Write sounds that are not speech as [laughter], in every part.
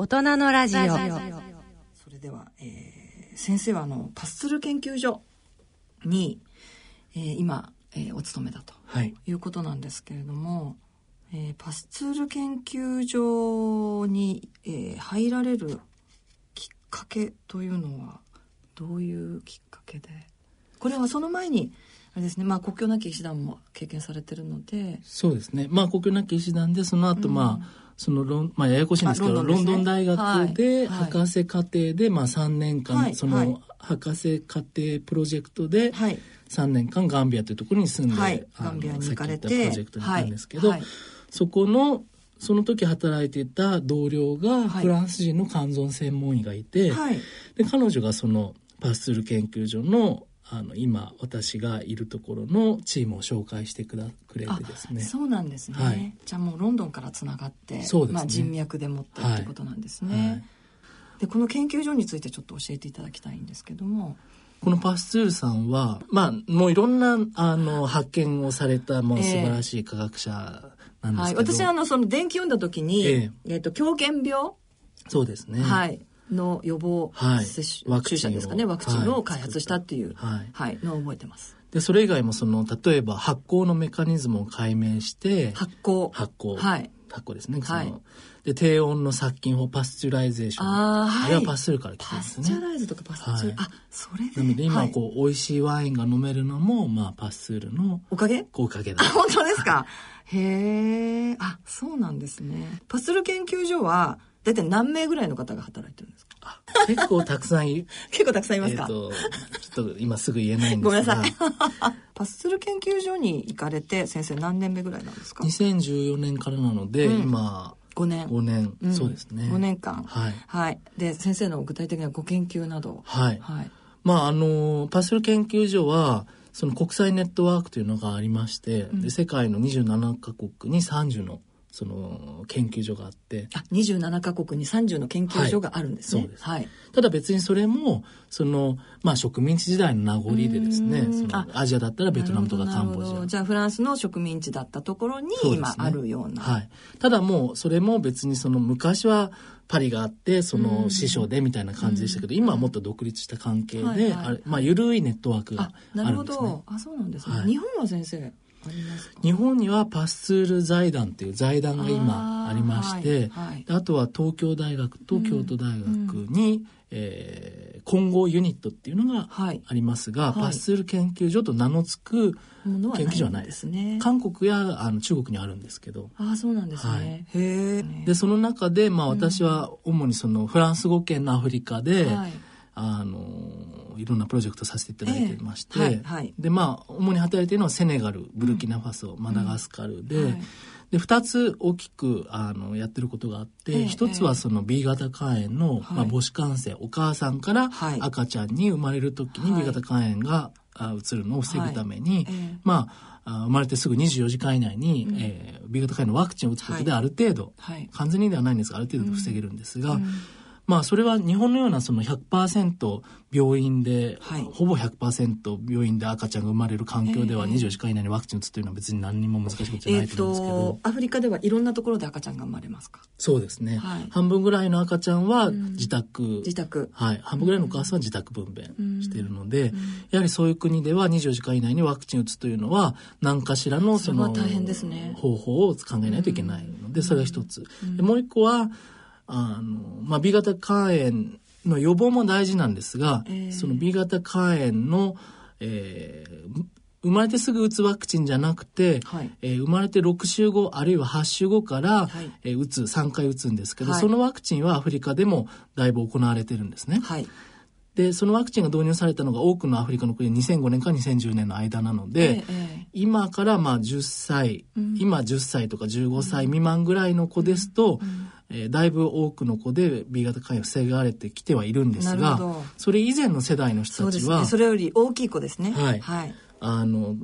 大人のラジオそれでは、えー先生はあのパスツル研究所に、えー今、えーお勤めだとはい。いうことなんですけれども、えーパスツール研究所に、えー入られるきっかけというのはどういうきっかけで？これはその前にあれですね、まあ、国境なき医師団も経験されてるのでそうですね。まあ、国境なき医師団で、その後、まあ、そのロン、まあ、ややこしいんですけど、あロンドン大学で、博士課程で、まあ、3年間、はい。その、はい。博士課程プロジェクトで、はい。3年間ガンビアというところに住んで、はい。ガンビアに行かれてさっき言ったプロジェクトに行ったんですけど、はいはい。そこの、その時働いていた同僚がはい。フランス人の肝臓専門医がいて、はい。で彼女がそのパスツール研究所のあの今私がいるところのチームを紹介してくだくれてですね。そうなんですね、はい。じゃあもうロンドンからつながってそうですね。まあ、人脈でもってってことなんですね、はい。でこの研究所についてちょっと教えていただきたいんですけども。このパスツールさんはまあもういろんなあの発見をされたもうええ素晴らしい科学者なんですはい、けど、私あのその電気読んだ時に、え。えっと狂犬病、そうですね。はい、の予防はい。接種、ワクチンですかねワクチンはい。を開発したっていう、はい。はい、のを覚えてます。でそれ以外もその例えば発酵のメカニズムを解明して発酵。発酵。はい。発酵ですね。その、はいで低温の殺菌法 pasteurization。あーはい。れはパスツールから来てるんですね。 pasteurize とかパスチュ、はい。あそれで。なので今はい。こう、美味しいワインが飲めるのも、まあ、パスツールのおかげ？おかげだ。あ。[laughs] 本当ですか？へえあそうなんですね。パスツール研究所は大体何名ぐらいの方が働いてるんですか？あ結構たくさんい、[laughs] 結構たくさんいますか、えっと、ちょっと今すぐ言えないんですが。ごめんなさい。[laughs] パスル研究所に行かれて先生何年目ぐらいなんですか？2014年からなので、うん。今、5年。5年、ん。そうですね。5年間。はい。はい。で先生の具体的なご研究など。はい。はい。まあ、あの、パスツール研究所は、その国際ネットワークというのがありまして、で世界の27カ国に30の、その、研究所があって、あ27カ国に30の研究所があるんですね。はいそうです。はい。ただ別にそれも、その、まあ植民地時代の名残でですね、うん。そのあアジアだったらベトナムとかなカンボジア。じゃあフランスの植民地だったところに今あるような。はい。ただもう、それも別にその昔はパリがあって、その師匠でみたいな感じでしたけど、今はもっと独立した関係で、はいはい。あれまあ、緩いネットワークあがなるほあるんですね。ど。あそうなんですね、はい。日本は先生日本にはパスツール財団っていう財団が今ありまして、はいはい。であとは東京大学と京都大学に、えー混合ユニットっていうのがはい。ありますが、はい。パスツール研究所と名の付く研究所はないんですね。韓国やあの中国にあるんですけど、あそうなんですね、はい。へえでその中で、まあ、私は主にそのフランス語圏のアフリカで、はい。あのいろんなプロジェクトさせていただいてまして、ええ。はいはい。でまあ主に働いているのはセネガルブルキナファソ、マダガスカルで、はい。で2つ大きくあのやってることがあって、ええ一1つはその B 型肝炎の、まあ、母子感染お母さんからはい。赤ちゃんに生まれる時にはい。B 型肝炎が、あ移るのを防ぐために、はい。ええ。まああ生まれてすぐ24時間以内に、えー B 型肝炎のワクチンを打つことではいある程度、はい。完全にではないんですがある程度防げるんですが、まあそれは日本のようなその100%病院で、はい。ほぼ100%病院で赤ちゃんが生まれる環境では24時間以内にワクチン打つというのは別に何にも難しいことじゃないと思うんですけど、とアフリカではいろんなところで赤ちゃんが生まれますか？そうですね、はい。半分ぐらいの赤ちゃんは自宅、自宅。はい、半分ぐらいのお母さんは自宅分娩しているので、やはりそういう国では24時間以内にワクチン打つというのは何かしらのそのね。方法を考えないといけないので、それが一つ。でもう一個はあの、まあ、B 型肝炎の予防も大事なんですが、えーその B 型肝炎の、えー生まれてすぐ打つワクチンじゃなくて、はい。えー生まれて6週後あるいは8週後から、はい。えー打つ3回打つんですけど、はい。そのワクチンはアフリカでもだいぶ行われてるんですね。はい。でそのワクチンが導入されたのが多くのアフリカの国で2005年から2010年の間なので、ええ今からまあ10歳、今10歳とか15歳未満ぐらいの子ですと、えーだいぶ多くの子で B 型肝炎を防がれてきてはいるんですがそれ以前の世代の人たちは、ね。それより大きい子ですね。はい。はい、あの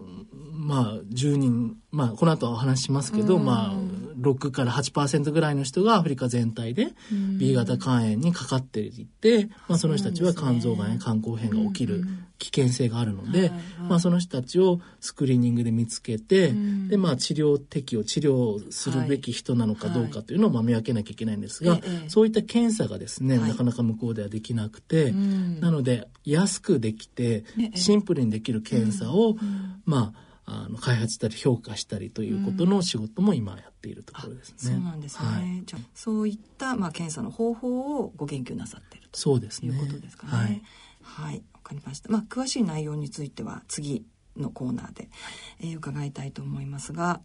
まあ10人まあこの後お話ししますけど、まあ6から8%ぐらいの人がアフリカ全体で B 型肝炎にかかっていて、まあ、その人たちは肝臓がんや肝硬変が起きる危険性があるので、まあ、その人たちをスクリーニングで見つけて、でまあ、治療適用治療するべき人なのかどうかというのをまあ見分けなきゃいけないんですが、そういった検査がですね、なかなか向こうではできなくて、なので安くできてシンプルにできる検査を、まああの開発したり評価したりということの仕事も今やっているところですね。そうなんですね。はい、じゃそういったまあ検査の方法をご研究なさっていると。いうことですかね。はい。はい、わかりました。まあ詳しい内容については次のコーナーで、えー、伺いたいと思いますが、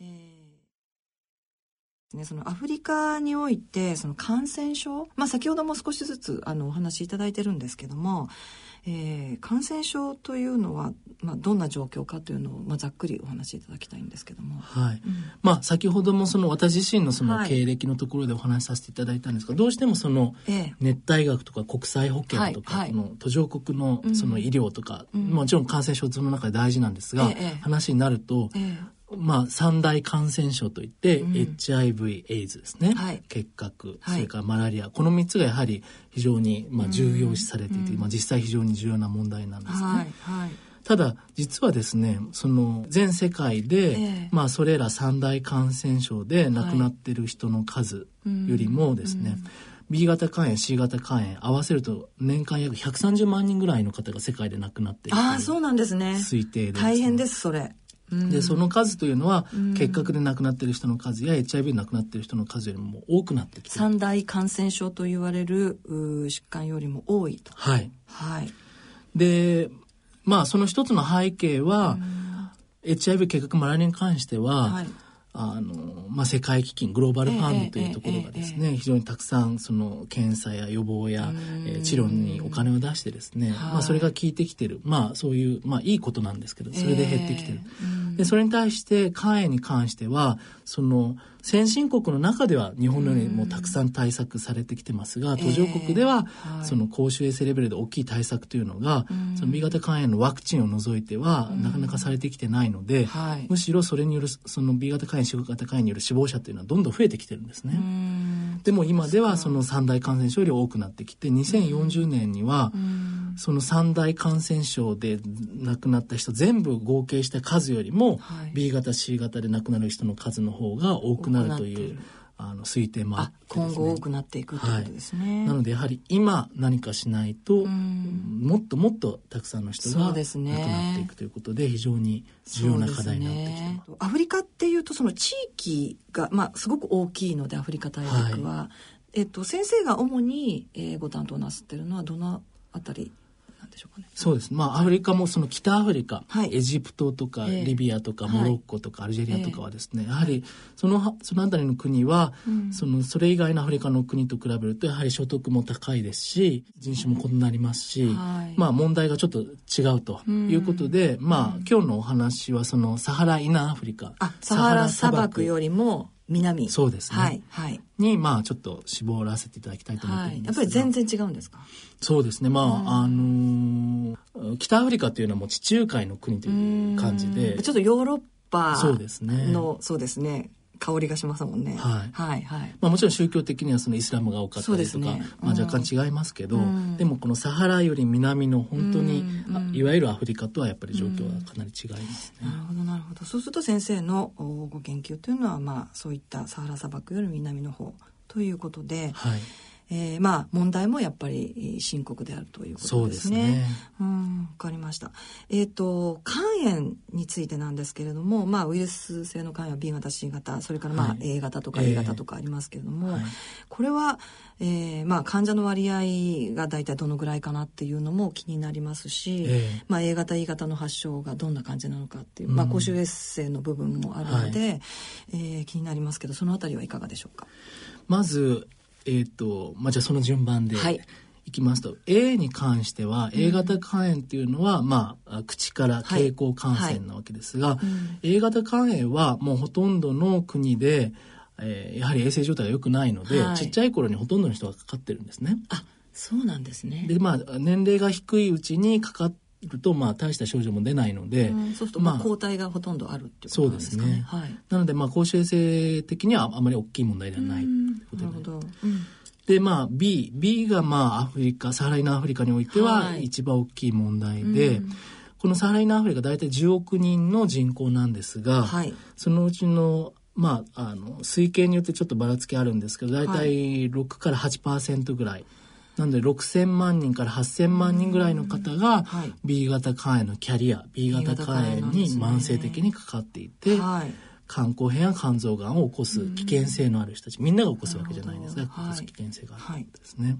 えー、ね、そのアフリカにおいてその感染症、まあ、先ほども少しずつあのお話しいただいてるんですけどもえー、感染症というのは、まあ、どんな状況かというのを、まあ、ざっくりお話しいただきたいんですけども。はい。うん、まあ、先ほどもその私自身のその経歴のところでお話しさせていただいたんですが、はい、どうしてもその熱帯学とか国際保健とか、この途上国のその医療とか、うん、もちろん感染症その中で大事なんですが、話になると、まあ、三大感染症といって、うん、HIV、エイズですね、はい、結核、それからマラリア、この3つがやはり非常に、まあ、重要視されていて、うん、まあ、実際非常に重要な問題なんですね。はいはい、ただ、実はですね、その全世界で、えー、まあ、それら三大感染症で亡くなっている人の数よりもですね、B 型肝炎 C 型肝炎合わせると年間約130万人ぐらいの方が世界で亡くなっているああそうなんですね。推定で、ね、大変ですそれでその数というのは、結核で亡くなっている人の数や HIV で亡くなっている人の数よりも多くなってきて三大感染症と言われる疾患よりも多いと。はい、はい、でまあその一つの背景は、HIV 結核マラリアに関しては、はいあの、まあ、世界基金、グローバルファンドというところがですね、非常にたくさん、その、検査や予防や、えー、治療にお金を出してですね、まあ、それが効いてきてる。まあ、そういう、まあ、いいことなんですけど、それで減ってきてる。で、それに対して、肝炎に関しては、その、先進国の中では日本のようにもたくさん対策されてきてますが、途上国ではその公衆衛生レベルで大きい対策というのが、その B 型肝炎のワクチンを除いてはなかなかされてきてないので、むしろそれによるその B 型肝炎 C 型肝炎による死亡者というのはどんどん増えてきてるんですね。でも今ではその三大感染症より多くなってきて2040年にはその三大感染症で亡くなった人全部合計した数よりも B 型 C 型で亡くなる人の数の方が多くなるというあの推定もあって、ね、今後多くなっていくということですね、はい、なのでやはり今何かしないと、もっともっとたくさんの人が亡くなっていくということで非常に重要な課題になってきてます、ね、アフリカっていうとその地域が、まあ、すごく大きいのでアフリカ大陸は、はい、えっと、先生が主に、えー、ご担当なさってるのはどのあたりでしょうかね。そうです。まあ、アフリカもその北アフリカ、はい、エジプトとか、リビアとか、モロッコとか、アルジェリアとかはですね、やはり、その、そのあたりの国は、その、それ以外のアフリカの国と比べると、やはり所得も高いですし、人種も異なりますし、まあ、問題がちょっと違うということで、まあ、今日のお話は、その、サハライナアフリカ。あ、サハラ砂漠。よりも、南。そうですね、はいはい、にまあちょっと絞らせていただきたいと思ってるんですはい、やっぱり全然違うんですか？そうですね。まあ、うん、あのー、北アフリカというのはもう地中海の国という感じで。ちょっとヨーロッパのそうですね。そうですね香りがしますもんね。はい。はい。はい。まあもちろん宗教的にはそのイスラムが多かったりとか、ねうん、まあ若干違いますけど、うん、でもこのサハラより南の本当に、うん、いわゆるアフリカとはやっぱり状況はかなり違いますね。なるほど、なるほど。そうすると先生のご研究というのは、まあそういったサハラ砂漠より南の方ということで、はい。えー、まあ問題もやっぱり深刻であるということですね。そうですね。うん、わかりました。えっ、ー、と肝炎についてなんですけれども、まあウイルス性の肝炎は B 型、C 型、それからまあ A 型とか A 型とかありますけれども、えーはい、これは、えー、まあ患者の割合が大体どのぐらいかなっていうのも気になりますし、えー、まあ A 型、E 型の発症がどんな感じなのかっていう、うん、まあ公衆衛生の部分もあるので、はい、えー、気になりますけど、そのあたりはいかがでしょうか？まずえっ、ー、と、まあ、じゃあその順番で。いきますと A に関しては A 型肝炎っていうのは、うん、まあ口から経口感染なわけですが、はいはい、A 型肝炎はもうほとんどの国で、えー、やはり衛生状態が良くないので、はい、ちっちゃい頃にほとんどの人がかかってるんですね。あそうなんですね。でまあ年齢が低いうちにかかっると、まあ、大した症状も出ないので、うん、そうすると、まあ、抗体がほとんどあるっていうことなんですかね。ね。はい、なので、まあ、公衆衛生的にはあまり大きい問題ではないということで。なるほど。うんで、まあ B、B がまあアフリカ、サハライナアフリカにおいては一番大きい問題で、はいうん、このサハライナアフリカ大体10億人の人口なんですが、はい、そのうちのまあ、あの、推計によってちょっとばらつきあるんですけど、大体6から8%ぐらい。なので6000万人から8000万人ぐらいの方が B 型肝炎のキャリア、B 型肝炎に慢性的にかかっていて、肝硬変や肝臓がんを起こす危険性のある人たち、みんなが起こすわけじゃないんですが、起こす危険性があるんですね。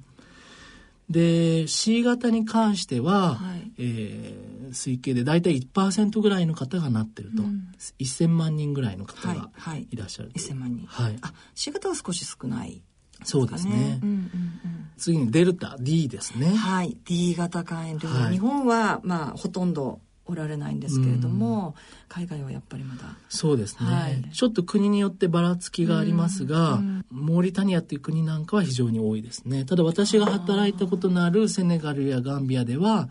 で C 型に関しては、はい、えー、推計で大体1%ぐらいの方がなってると、うん、1000万人ぐらいの方がい。らっしゃる、はいはい、1000万人、はい、あ C 型は少し少ない、そうですね、うんうんうん、次にデルタ D ですね。はい。D 型肝炎というのは、日本はまあほとんどおられないんですけれども、海外はやっぱりまだ。そうですね、はい、ちょっと国によってばらつきがありますが、モーリタニアっていう国なんかは非常に多いですね。ただ私が働いたことのあるセネガルやガンビアでは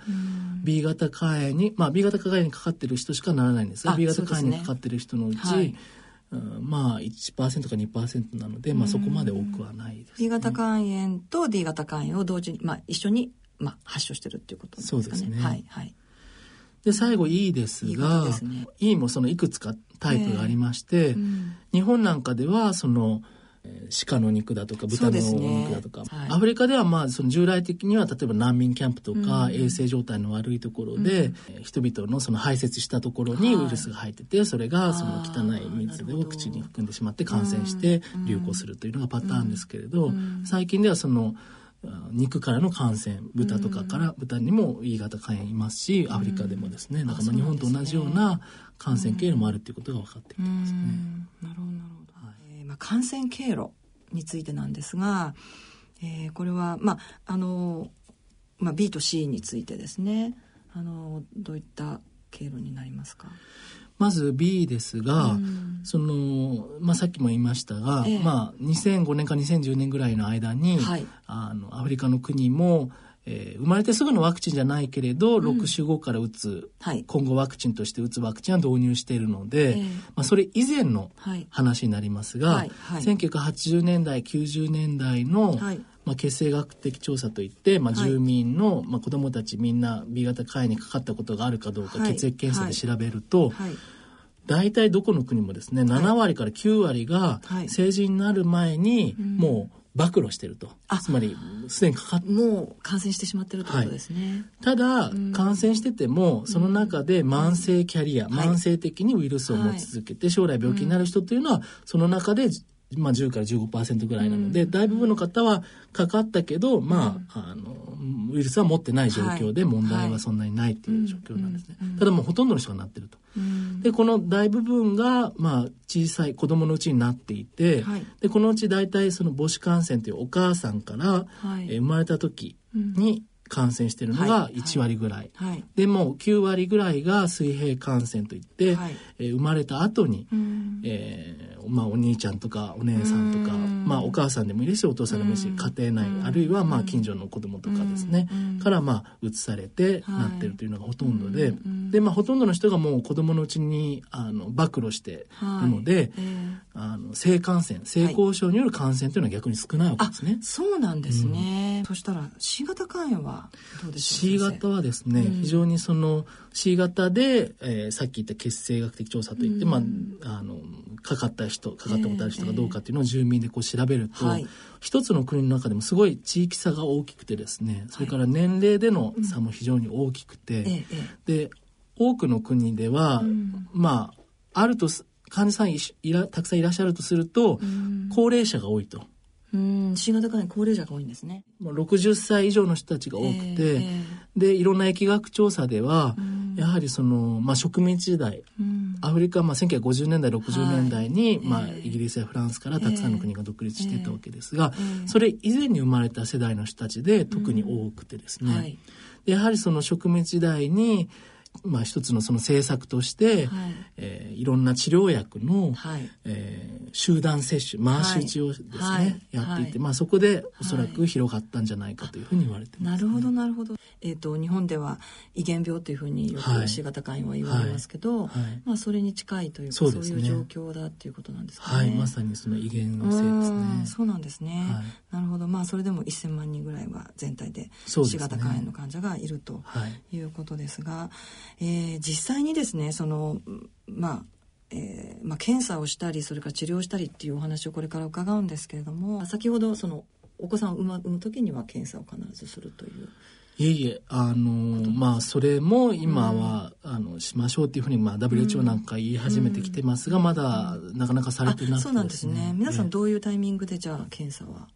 B 型肝炎に、まあ、B 型肝炎にかかってる人しかならないんですが B 型肝炎にかかってる人のうち、はいうん、まあ1%か2%なので、まあ、そこまで多くはないです、ね、B 型肝炎と D 型肝炎を同時に、まあ、一緒に、まあ、発症してるっていうことですかね。そうですね。はい、はいで、最後 E ですが、いいね、E もそのいくつかタイプがありまして、うん、日本なんかではその、鹿の肉だとか豚の肉だとか、ねはい、アフリカではまあその従来的には例えば難民キャンプとか、衛生状態の悪いところで、うん、人々のその排泄したところにウイルスが入ってて、それがその汚い水を口に含んでしまって感染して流行するというのがパターンですけれど、最近ではその肉からの感染豚とかから豚にも E 型肝炎いますしアフリカでもですね、うん、なんかまあ日本と同じような感染経路もあるっていうことが分かってきてますね。なるほどなるほど、ーまあ、感染経路についてなんですが、えー、これはまああの、まあ、B と C についてですね。あのどういった経路になりますか？まず B ですが、うん、その、まあ、さっきも言いましたが、ええ、まあ、2005年か2010年ぐらいの間に、はい、あの、アフリカの国も、えー、生まれてすぐのワクチンじゃないけれど、うん、6週後から打つ、はい、今後ワクチンとして打つワクチンは導入しているので、えー、まあ、それ以前の話になりますが、はいはい、1980年代90年代の、はい。まあ、血清学的調査といって、まあ、住民の、はい、まあ、子どもたちみんな B 型肝炎にかかったことがあるかどうか、血液検査で調べると、はい、大体どこの国もですね7割から9割が成人になる前にもう暴露してると、うん、つまりすでにかかっもう感染してしまってるということですね、ただ、感染しててもその中で慢性キャリア、慢性的にウイルスを持ち続けて将来病気になる人というのはその中でまあ、10から15%ぐらいなので、うん、大部分の方はかかったけど、まあ、あのウイルスは持ってない状況で問題はそんなにないっていう状況なんですね。ただもうほとんどの人がなってると。でこの大部分が、まあ、小さい子供のうちになっていて、はい、でこのうち大体その母子感染というお母さんから、はい、え生まれた時に、感染しているのが1割ぐらい、はい。はい、でも9割ぐらいが水平感染といって、はい、えー、生まれた後に、えーまあ、お兄ちゃんとかお姉さんとか、まあ、お母さんでもいいですしお父さんでもいいし家庭内あるいはまあ近所の子供とかですね。からまあ移されてなってるというのがほとんどでで、まあ、ほとんどの人がもう子供のうちにあの暴露しているので、あの性感染性交渉による感染というのは逆に少ないわけですね。そうなんですね、そしたら C 型肝炎はどうでしょう C 型はですね、非常にその C 型で、えー、さっき言った血清学的調査といって、まああのかかった人かかったことある人がどうかっていうのを住民でこう調べると、はい、一つの国の中でもすごい地域差が大きくてですねそれから年齢での差も非常に大きくて、で多くの国では、うん、まああると患者さんいらたくさんいらっしゃるとすると、うん、高齢者が多いと。うん、新型肝炎高齢者が多いんですね。60歳以上の人たちが多くて、えー、でいろんな疫学調査では、うん、やはりその、まあ、植民地時代、うん、アフリカはまあ1950年代60年代に、はい、まあ、イギリスやフランスからたくさんの国が独立していたわけですが、えー、それ以前に生まれた世代の人たちで特に多くてですね、はい、やはりその植民地時代にまあ、一つのその政策として、はい。えー、いろんな治療薬の、はい。えー、集団接種回し打ちをですね、はい、やっていて、まあ、そこでおそらく広がったんじゃないかというふうに言われてます、ね、なるほどなるほど、えーと、日本では遺伝病というふうによく C 型肝炎は言われますけど、はい。まあ、それに近いというかそう、ね,、いう状況だっていうことなんですかね。はい。まさにその遺伝のせいですね。そうなんですね、なるほど。まあそれでも1000万人ぐらいは全体で C 型肝炎の患者がいるということですが、えー、実際にですねそのまあえーまあ、検査をしたりそれから治療したりっていうお話をこれから伺うんですけれども先ほどそのお子さんを産む産む時には検査を必ずするという。いえいえ、あの、まあ、それも今は、うん、あの、しましょうっていうふうに、まあ、WHO なんか言い始めてきてますが、うん、まだ、なかなかされてなくて、ね、そうなんですね。皆さんどういうタイミングで、じゃあ、検査は？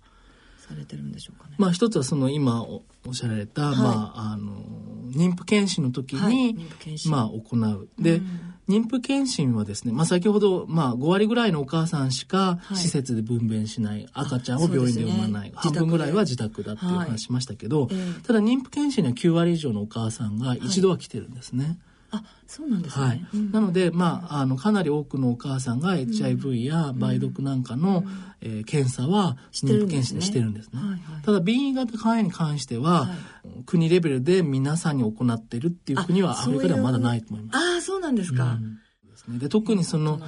されてるんでしょうかね。まあ一つはその今おっしゃられた、はい、まああの妊婦検診の時に、はい、まあ行う。で、うん、妊婦検診はですね、まあ先ほどまあ5割ぐらいのお母さんしか施設で分娩しない、はい、赤ちゃんを病院で産まない、ね、半分ぐらいは自宅だっていう話しましたけど、ただ妊婦検診には9割以上のお母さんが一度は来てるんですね。あそうなんですね、はい。うん、なので、まあ、あのかなり多くのお母さんが HIV や梅毒なんかの、うん、えー、検査は妊婦検診でしてるんですね、はいはい、ただ B 型肝炎に関しては、はい、国レベルで皆さんに行っているっていう国はアフリカではまだないと思います。ああそうなんですか、うん、で特にその、ね。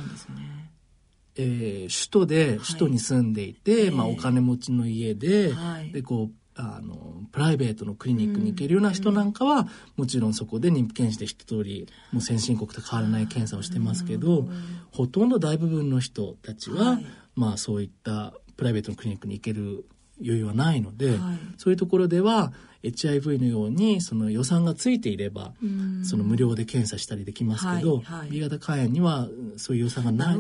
えー、首都で首都に住んでいて、はい、まあ、お金持ちの家で,、でこうあのプライベートのクリニックに行けるような人なんかは、もちろんそこで妊婦検診で一通りもう先進国と変わらない検査をしてますけど、ほとんど大部分の人たちは、まあそういったプライベートのクリニックに行ける余裕はないので、そういうところでは HIV のようにその予算がついていれば、その無料で検査したりできますけど、B 型肝炎にはそういう予算がない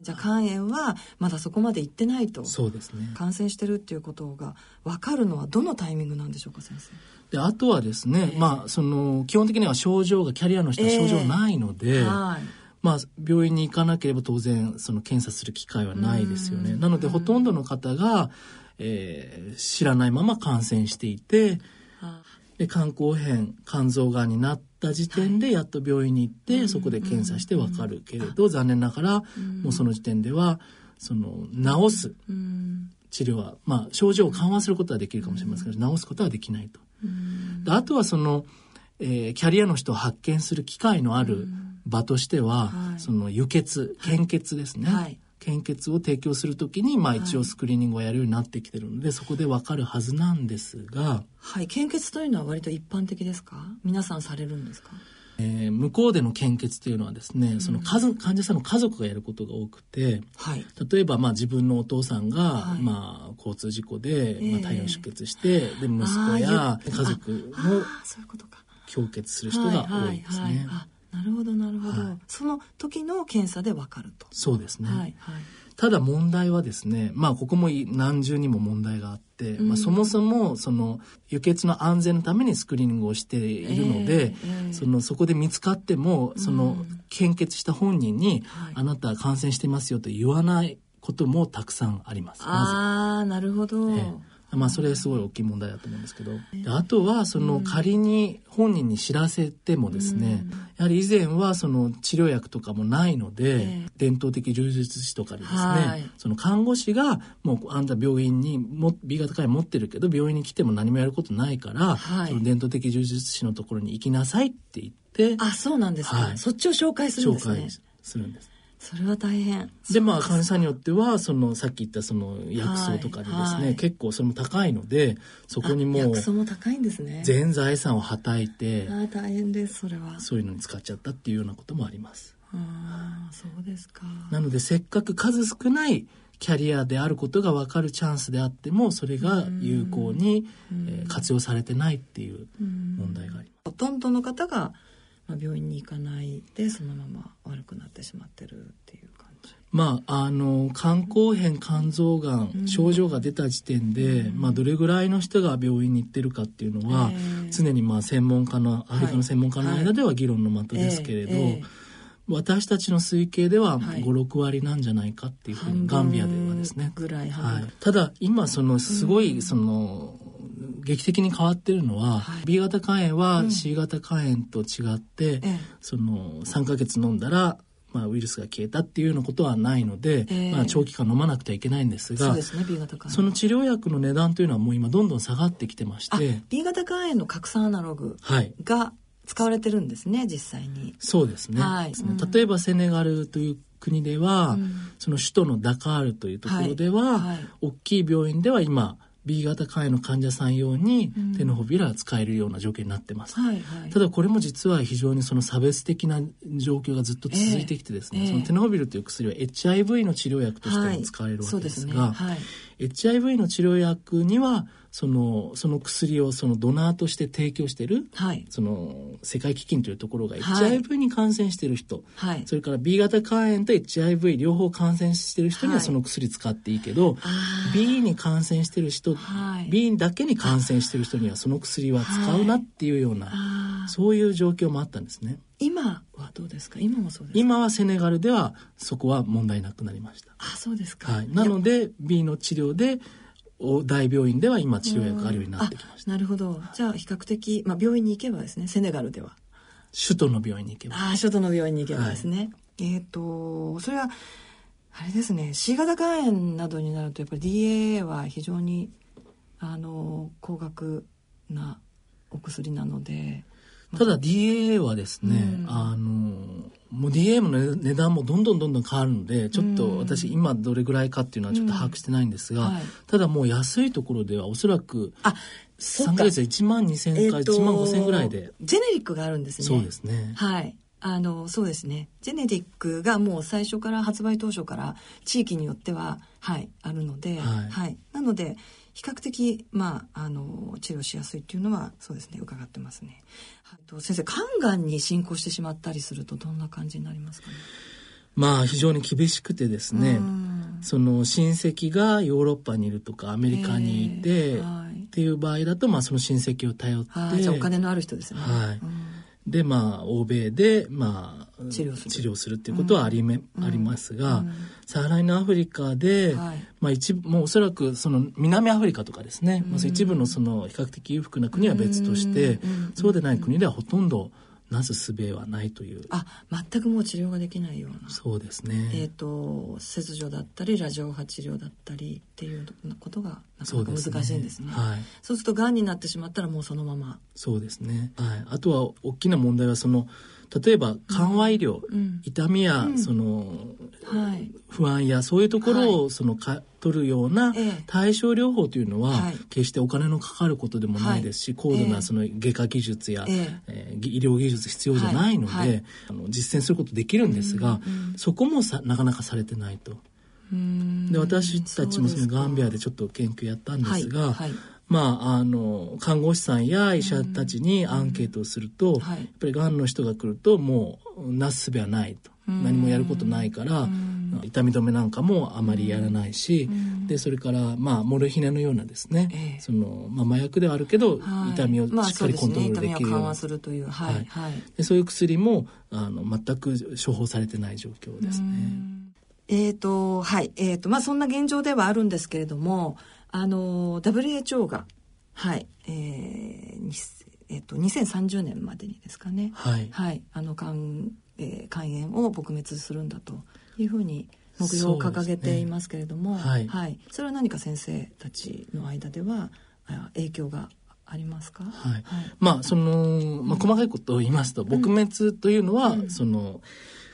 じゃあ肝炎はまだそこまで行ってないと。そうですね。感染してるっていうことが分かるのはどのタイミングなんでしょうか先生。であとはですね、えー、まあその基本的には症状がキャリアの人は症状ないので、えーはい。まあ、病院に行かなければ当然その検査する機会はないですよね。なのでほとんどの方が、えー、知らないまま感染していて、で肝硬変肝臓がんになった時点でやっと病院に行って、そこで検査してわかるけれど、残念ながら、もうその時点ではその治す治療は、まあ、症状を緩和することはできるかもしれませんけど、治すことはできないと。であとはその、えー、キャリアの人を発見する機会のある場としては、その輸血献血ですね。はい献血を提供するときに、まあ一応スクリーニングをやるようになってきてるので、はい、そこでわかるはずなんですが。はい、献血というのは割と一般的ですか？皆さんされるんですか？えー、向こうでの献血というのはですね、うん、その家族患者さんの家族がやることが多くて、はい、例えばまあ自分のお父さんが、はい、まあ交通事故で、まあ、大量出血して、えー、で息子や家族の供血する人が多いですね。なるほどなるほど、はい、その時の検査でわかると。そうですね、はいはい、ただ問題はですねまあここも何重にも問題があって、うん、まあ、そもそもその輸血の安全のためにスクリーニングをしているので、えーえー、そのそこで見つかってもその献血した本人に、あなた感染してますよと言わないこともたくさんあります。ああ、なるほど。えーまあそれすごい大きい問題だと思うんですけど、あとはその仮に本人に知らせてもですね、やはり以前はその治療薬とかもないので、伝統的柔術師とかでですね、その看護師がもうあんた病院にも B 型肝炎持ってるけど病院に来ても何もやることないから、その伝統的柔術師のところに行きなさいって言って、あ、そうなんですか、そっちを紹介するんですね。紹介するんです。それは大変。で、まあ、患者さんによっては、その、さっき言ったその薬草とかでですね、はいはい、結構それも高いので、そこにもう、薬草も高いんですね。全財産をはたいて、あ大変です、それは。そういうのに使っちゃったっていうようなこともあります。ああ、そうですか。なので、せっかく数少ないキャリアであることが分かるチャンスであっても、それが有効に、えー、活用されてないっていう問題があります。ほとんどの方が、まあ、病院に行かないでそのまま悪くなってしまってるっていう感じ。まあ、あの肝硬変肝臓がん、症状が出た時点で、うん、まあ、どれぐらいの人が病院に行ってるかっていうのは、えー、常にまあ専門家のアフリカの専門家の間では議論の的ですけれど、はいえーえ。ー私たちの推計では5、6割なんじゃないかっていうふうにガンビアではですね。ぐらい、はい、ただ今そのすごいその劇的に変わってるのは、はい、B 型肝炎は C 型肝炎と違って、うん、その3ヶ月飲んだらまあ、ウイルスが消えたっていうようなことはないので、えー、まあ、長期間飲まなくてはいけないんですが、そ、ね、その治療薬の値段というのはもう今どんどん下がってきてまして B 型肝炎の拡散アナログが使われてるんですね、実際に。そうですね、はい、例えばセネガルという国では、うん、その首都のダカールというところでは、はい。はい、大きい病院では今 B 型肝炎の患者さん用にテノホビラが使えるような状況になってます、うんはいはい、ただこれも実は非常にその差別的な状況がずっと続いてきてですね、えー、そのテノホビルという薬は HIV の治療薬としても使われるわけですが、はい、HIV の治療薬にはそのその薬をそのドナーとして提供している、はい、その世界基金というところが HIV に感染している人、はい、それから B 型肝炎と HIV 両方感染している人にはその薬使っていいけど、はい、B に感染している人、はい、B だけに感染している人にはその薬は使うなっていうような、そういう状況もあったんですね。今はどうですか？今もそうです今はセネガルではそこは問題なくなりました。あそうですか、はい、なので B の治療で大病院では今治療薬あるようになってきました。なるほど。じゃあ比較的、まあ、病院に行けばですね、セネガルでは。首都の病院に行けば。ああ、首都の病院に行けばですね。はい、えっ、ー、と、それは、あれですね、C 型肝炎などになると、やっぱり DA は非常に、あの、高額なお薬なので、ただ DA はですね、うん、あのもう DA の値段もどんどんどんどん変わるのでちょっと私今どれぐらいかっていうのはちょっと把握してないんですが、うんはい、ただもう安いところではおそらく3ヶ月で1万2000円から1万5000円ぐらいで、ジェネリックがあるんですね。そうですね。はい。あのそうですね。ジェネリックがもう最初から発売当初から地域によってははいあるので、はい、はい、なので比較的、まあ、あの治療しやすいっていうのはそうですね。伺ってますね。はい、と先生肝がんに進行してしまったりするとどんな感じになりますかね？まあ非常に厳しくてですね、その親戚がヨーロッパにいるとかアメリカにいて、はい、っていう場合だとまあその親戚を頼って、じゃあお金のある人ですね。はい。でまあ欧米でまあ治療する。治療するっていうことはありめ、うん、ありますが、うん、サハライのアフリカで、はい、まあ一部もうおそらくその南アフリカとかですね、うん、まあ、一部のその比較的裕福な国は別として、そうでない国ではほとんどなすすべはないという。あ全くもう治療ができないような。そうですね。えっ、ー、と切除だったりラジオ波治療だったりっていうことがなかなか難しいんですね、ね、はい、そうするとがんになってしまったらもうそのまま。そうですね、はい、あとは大きな問題はその例えば緩和医療、うん、痛みや、うん、その、はい、不安やそういうところをそのか、取るような対症療法というのは、決してお金のかかることでもないですし、高度なその外科技術や、えー、医療技術必要じゃないので、あの実践することできるんですが、そこもさなかなかされてないと。で私たちもそのガンビアでちょっと研究やったんですが、はい。はい、まあ、あの看護師さんや医者たちにアンケートをすると、やっぱりがんの人が来るともうなすすべはないと。何もやることないから、痛み止めなんかもあまりやらないし、でそれからまあモルヒネのようなですね、えー、そのまあ、麻薬ではあるけど、はい、痛みをしっかりコントロールできるような、そういうはい、はい、でそういう薬もあの全く処方されてない状況ですね。えっ、ー、とはい。えっ、ー、とまあそんな現状ではあるんですけれどもあの WHO がはいえー、えっ、ー、と2030年までにですかね。はい、はい、あの肝,、えー、肝炎を撲滅するんだというふうに目標を掲げていますけれども、ね、はい、はい、それは何か先生たちの間では影響がありますか、はい、はい、まあその、まあ、細かいことを言いますと、撲滅というのは、うん、その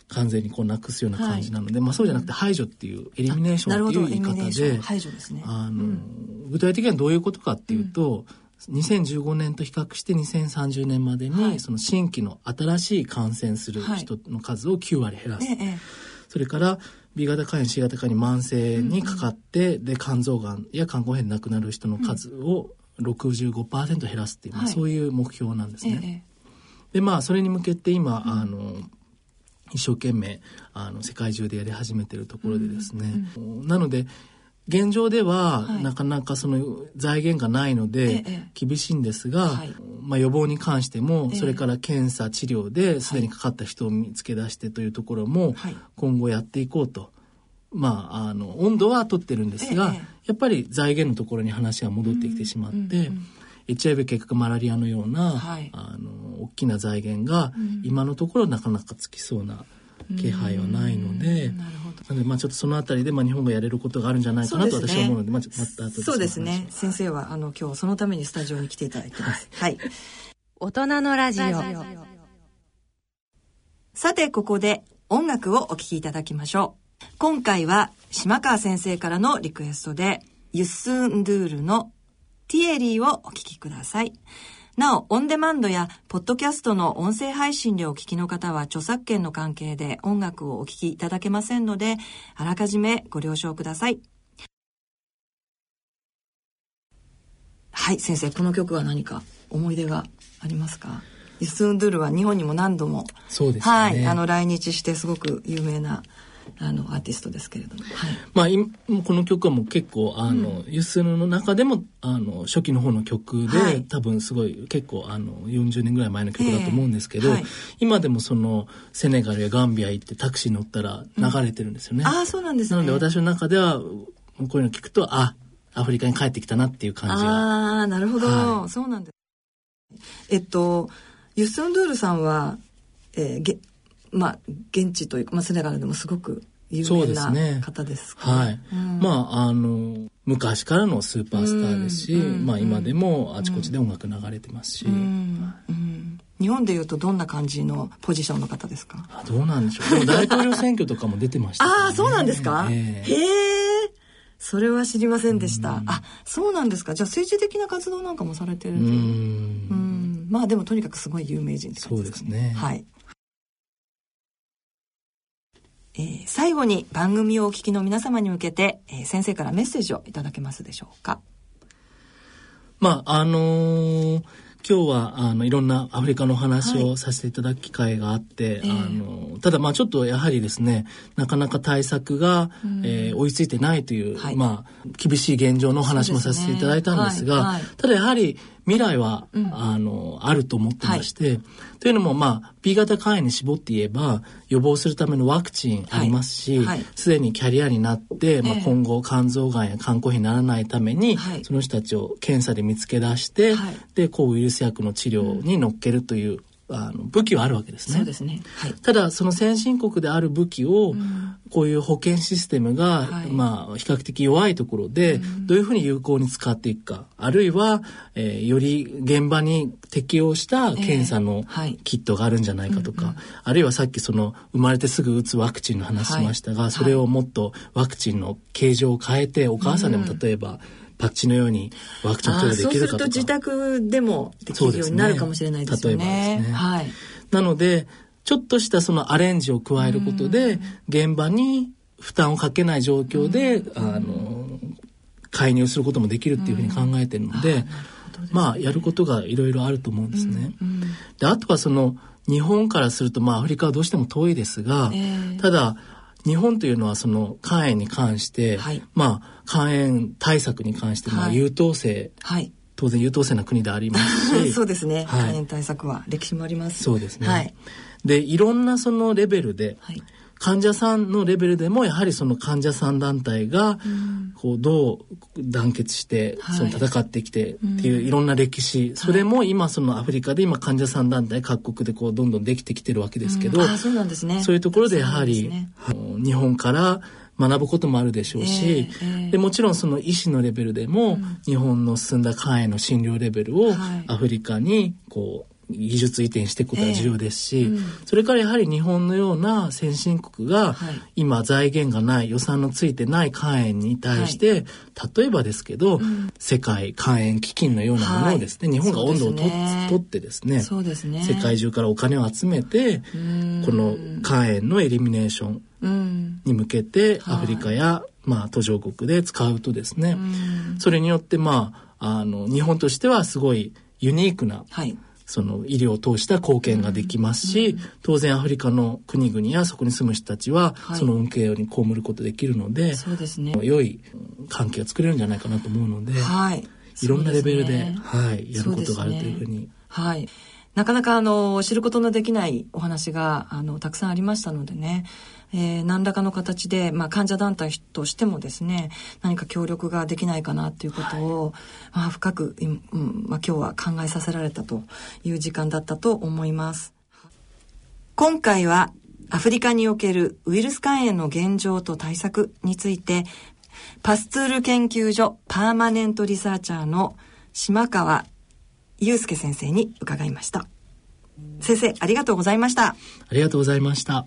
完全にこうなくすような感じなので、はい、まあそうじゃなくて排除っていうエリミネーションっていう言い方で排除ですね。あの、うん、具体的にはどういうことかっていうと、うん、2015年と比較して2030年までに、その新規の新しい感染する人の数を9割減らす、はい、それから B 型肝炎 C 型肝炎慢性にかかって、うん、で肝臓がんや肝硬変で亡くなる人の数を65%減らすっていう、はい、そういう目標なんですね。でまあそれに向けて今、あの一生懸命あの世界中でやり始めてるところでですね、うんうん、なので現状では、はい、なかなかその財源がないので厳しいんですが、はい、まあ、予防に関しても、それから検査治療ですでにかかった人を見つけ出してというところも今後やっていこうと。まあ、あの温度は取ってるんですが、やっぱり財源のところに話は戻ってきてしまって、HIV 結核マラリアのような、はい、あの大きな財源が、今のところなかなかつきそうな気配はないので、なのでまあちょっとそのあたりでまあ日本がやれることがあるんじゃないかなと私は思うので、まあまた後でそうですね。先生はあの今日そのためにスタジオに来ていただいてます。はい。大人のラジオ。さてここで音楽をお聴きいただきましょう。今回は島川先生からのリクエストでユッスンドゥールのティエリーをお聴きください。なお、オンデマンドやポッドキャストの音声配信でお聞きの方は著作権の関係で音楽をお聴きいただけませんので、あらかじめご了承ください。はい、先生、この曲は何か思い出がありますか？ユスンドゥルは日本にも何度も、そうですね。はい、あの、来日してすごく有名なあのアーティストですけれども、はい、まあこの曲はもう結構あの、うん、ユスヌの中でもあの初期の方の曲で、はい、多分すごい結構あの40年ぐらい前の曲だと思うんですけど、えーはい、今でもそのセネガルやガンビア行ってタクシー乗ったら流れてるんですよね。うん、ああそうなんですね。なので私の中ではこういうの聞くとあアフリカに帰ってきたなっていう感じが。ああなるほど、はい、そうなんです。えっとユスンドゥールさんは、えー、げまあ、現地というか、まあ、セネガルでもすごく有名な方ですか、ね、はい、うん、まああの昔からのスーパースターですし、うん、まあ、今でもあちこちで音楽流れてますし、うん日本でいうとどんな感じのポジションの方ですか？あどうなんでしょう。でも大統領選挙とかも出てました、ね、[laughs] ああそうなんですか、えー、へえそれは知りませんでした、あそうなんですか。じゃあ政治的な活動なんかもされてるう。ん。まあでもとにかくすごい有名人って感じですね。そうですね。はいえー、最後に番組をお聞きの皆様に向けて、えー、先生からメッセージをいただけますでしょうか？まあ、あのー今日はあのいろんなアフリカの話をさせていただく機会があって、はい、あのただまあちょっとやはりですねなかなか対策が、うん、えー、追いついてないという、はい、まあ厳しい現状のお話もさせていただいたんですが、ねはい、ただやはり未来は、うん、あの、あると思ってまして、はい、というのも、まあ、B 型肝炎に絞って言えば、予防するためのワクチンありますし、す、で、にキャリアになって、まあ、今後、肝臓がんや肝硬変にならないために、その人たちを検査で見つけ出して、で、抗ウイルス薬の治療に乗っけるという、あの武器はあるわけですね。そうですね。はい、ただその先進国である武器を、こういう保健システムが、うん、まあ比較的弱いところで、どういうふうに有効に使っていくか、あるいは、えー、より現場に適用した検査のキットがあるんじゃないかとか、えーはい、あるいはさっきその生まれてすぐ打つワクチンの話しましたが、はい、それをもっとワクチンの形状を変えて、お母さんでも例えば、うんパッチのようにワクチン投与できるかとか。そうすると自宅でもできるようになるかもしれないですよね。ね例えばですね。はい。なので、ちょっとしたそのアレンジを加えることで、現場に負担をかけない状況で、あの、介入することもできるっていうふうに考えてるので、まあ、やることがいろいろあると思うんですね。で、あとはその、日本からすると、まあ、アフリカはどうしても遠いですが、えー、ただ、日本というのはその肝炎に関して、はい、まあ肝炎対策に関してまあ優等生、はい、当然優等生な国でありますし [laughs] そうですね、はい、肝炎対策は歴史もあります。そうですね、はい、でいろんなそのレベルで、はい患者さんのレベルでもやはりその患者さん団体がこうどう団結してその戦ってきてっていういろんな歴史、それも今そのアフリカで今患者さん団体各国でこうどんどんできてきてるわけですけど、そうなんですね、そういうところでやはり、日本から学ぶこともあるでしょうし、えーえー、でもちろんその医師のレベルでも、日本の進んだ肝炎の診療レベルをアフリカにこう技術移転していくことが重要ですし、えーうん、それからやはり日本のような先進国が今財源がない予算のついてない肝炎に対して、はい、例えばですけど、うん、世界肝炎基金のようなものをですね、はい、日本が温度をと、ね、取ってですねそうですね。世界中からお金を集めてこの肝炎のエリミネーションに向けてアフリカや、まあ、途上国で使うとですねそれによってまああの日本としてはすごいユニークな、はいその医療を通した貢献ができますし、当然アフリカの国々やそこに住む人たちは、その恩恵に被ることできるので、そうですね。良い関係を作れるんじゃないかなと思うので、はい。いろんなレベルで、ね、はい、やることがあるというふうに。はい。なかなかあの、知ることのできないお話が、あの、たくさんありましたのでね、えー、何らかの形で、まあ、患者団体としてもですね、何か協力ができないかなっていうことを、はい、まあ、深く、うん、まあ、今日は考えさせられたという時間だったと思います。今回は、アフリカにおけるウイルス肝炎の現状と対策について、パスツール研究所パーマネントリサーチャーの島川祐介先生に伺いました。先生、ありがとうございました。ありがとうございました。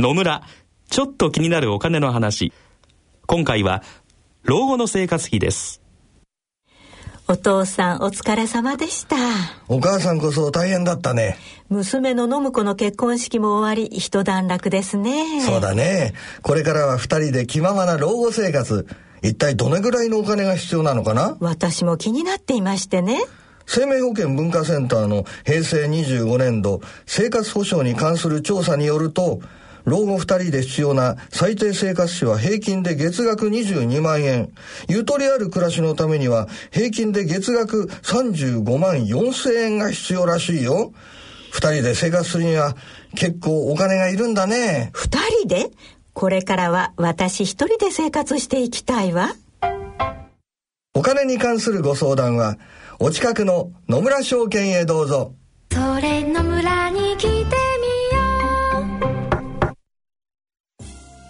野村ちょっと気になるお金の話。今回は老後の生活費です。お父さんお疲れ様でした。お母さんこそ大変だったね。娘の信子の結婚式も終わり一段落ですね。そうだね。これからは二人で気ままな老後生活。一体どれぐらいのお金が必要なのかな？私も気になっていましてね。生命保険文化センターの平成25年度生活保障に関する調査によると老後2人で必要な最低生活費は平均で月額22万円。ゆとりある暮らしのためには平均で月額35万4千円が必要らしいよ。2人で生活するには結構お金がいるんだね。2人で？これからは私一人で生活していきたいわ。お金に関するご相談は、お近くの野村証券へどうぞ。それ野村に来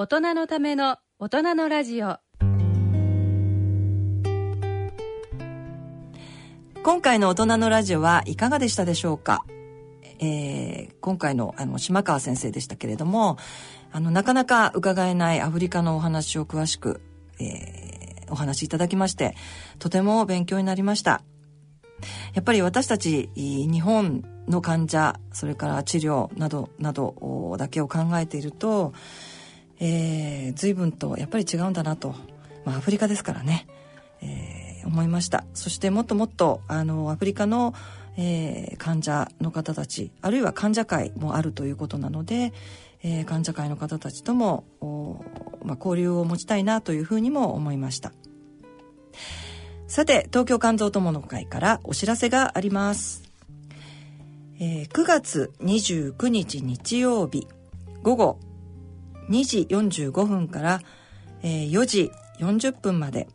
大人のための大人のラジオ。今回の大人のラジオはいかがでしたでしょうか？えー、今回のあの島川先生でしたけれどもあのなかなか伺えないアフリカのお話を詳しく、えー、お話しいただきましてとても勉強になりました。やっぱり私たち日本の患者それから治療などなどだけを考えているとえー、随分とやっぱり違うんだなと、まあ、アフリカですからね、えー、思いました。そしてもっともっとあのアフリカの、えー、患者の方たちあるいは患者会もあるということなので、えー、患者会の方たちとも、まあ、交流を持ちたいなというふうにも思いました。さて東京肝臓友の会からお知らせがあります、えー、9月29日日曜日午後2時45分から、え、4時40分まで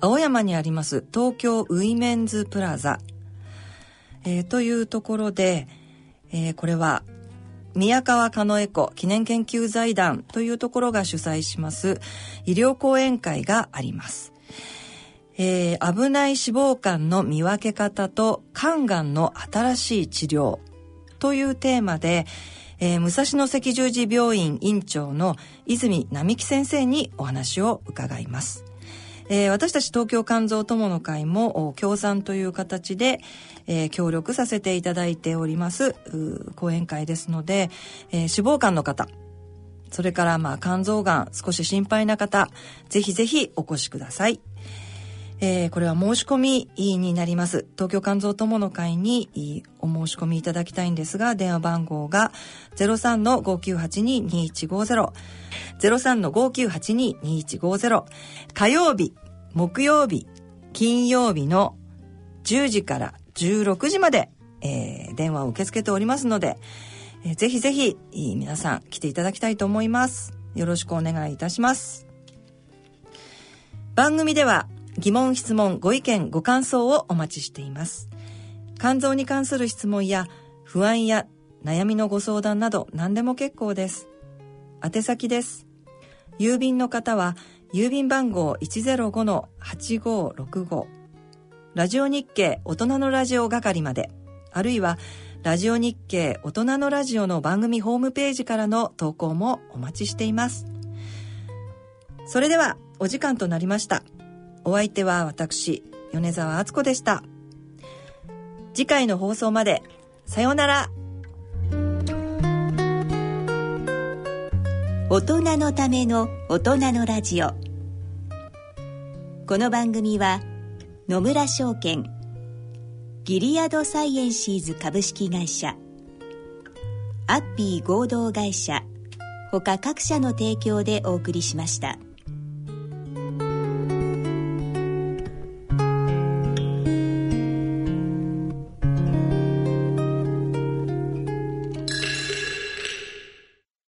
青山にあります東京ウィメンズプラザ、えー、というところで、えー、これは宮川加野エコ記念研究財団というところが主催します医療講演会があります。えー、危ない脂肪肝の見分け方と肝がんの新しい治療というテーマで、えー、武蔵野赤十字病院院長の泉並木先生にお話を伺います。えー、私たち東京肝臓友の会も協賛という形で、えー、協力させていただいております講演会ですので、えー、脂肪肝の方それからまあ肝臓がん少し心配な方ぜひぜひお越しください。えー、これは申し込みになります。東京肝臓友の会にお申し込みいただきたいんですが、電話番号が03-5982-2150、03-5982-2150、火曜日、木曜日、金曜日の10時から16時まで、えー、電話を受け付けておりますので、えー、ぜひぜひ皆さん来ていただきたいと思います。よろしくお願いいたします。番組では疑問質問ご意見ご感想をお待ちしています。肝臓に関する質問や不安や悩みのご相談など何でも結構です。宛先です。郵便の方は郵便番号105-8565ラジオ日経大人のラジオ係まで。あるいはラジオ日経大人のラジオの番組ホームページからの投稿もお待ちしています。それではお時間となりました。お相手は私米沢敦子でした。次回の放送までさようなら。大人のための大人のラジオ。この番組は野村証券ギリアドサイエンシーズ株式会社アッピー合同会社他各社の提供でお送りしました。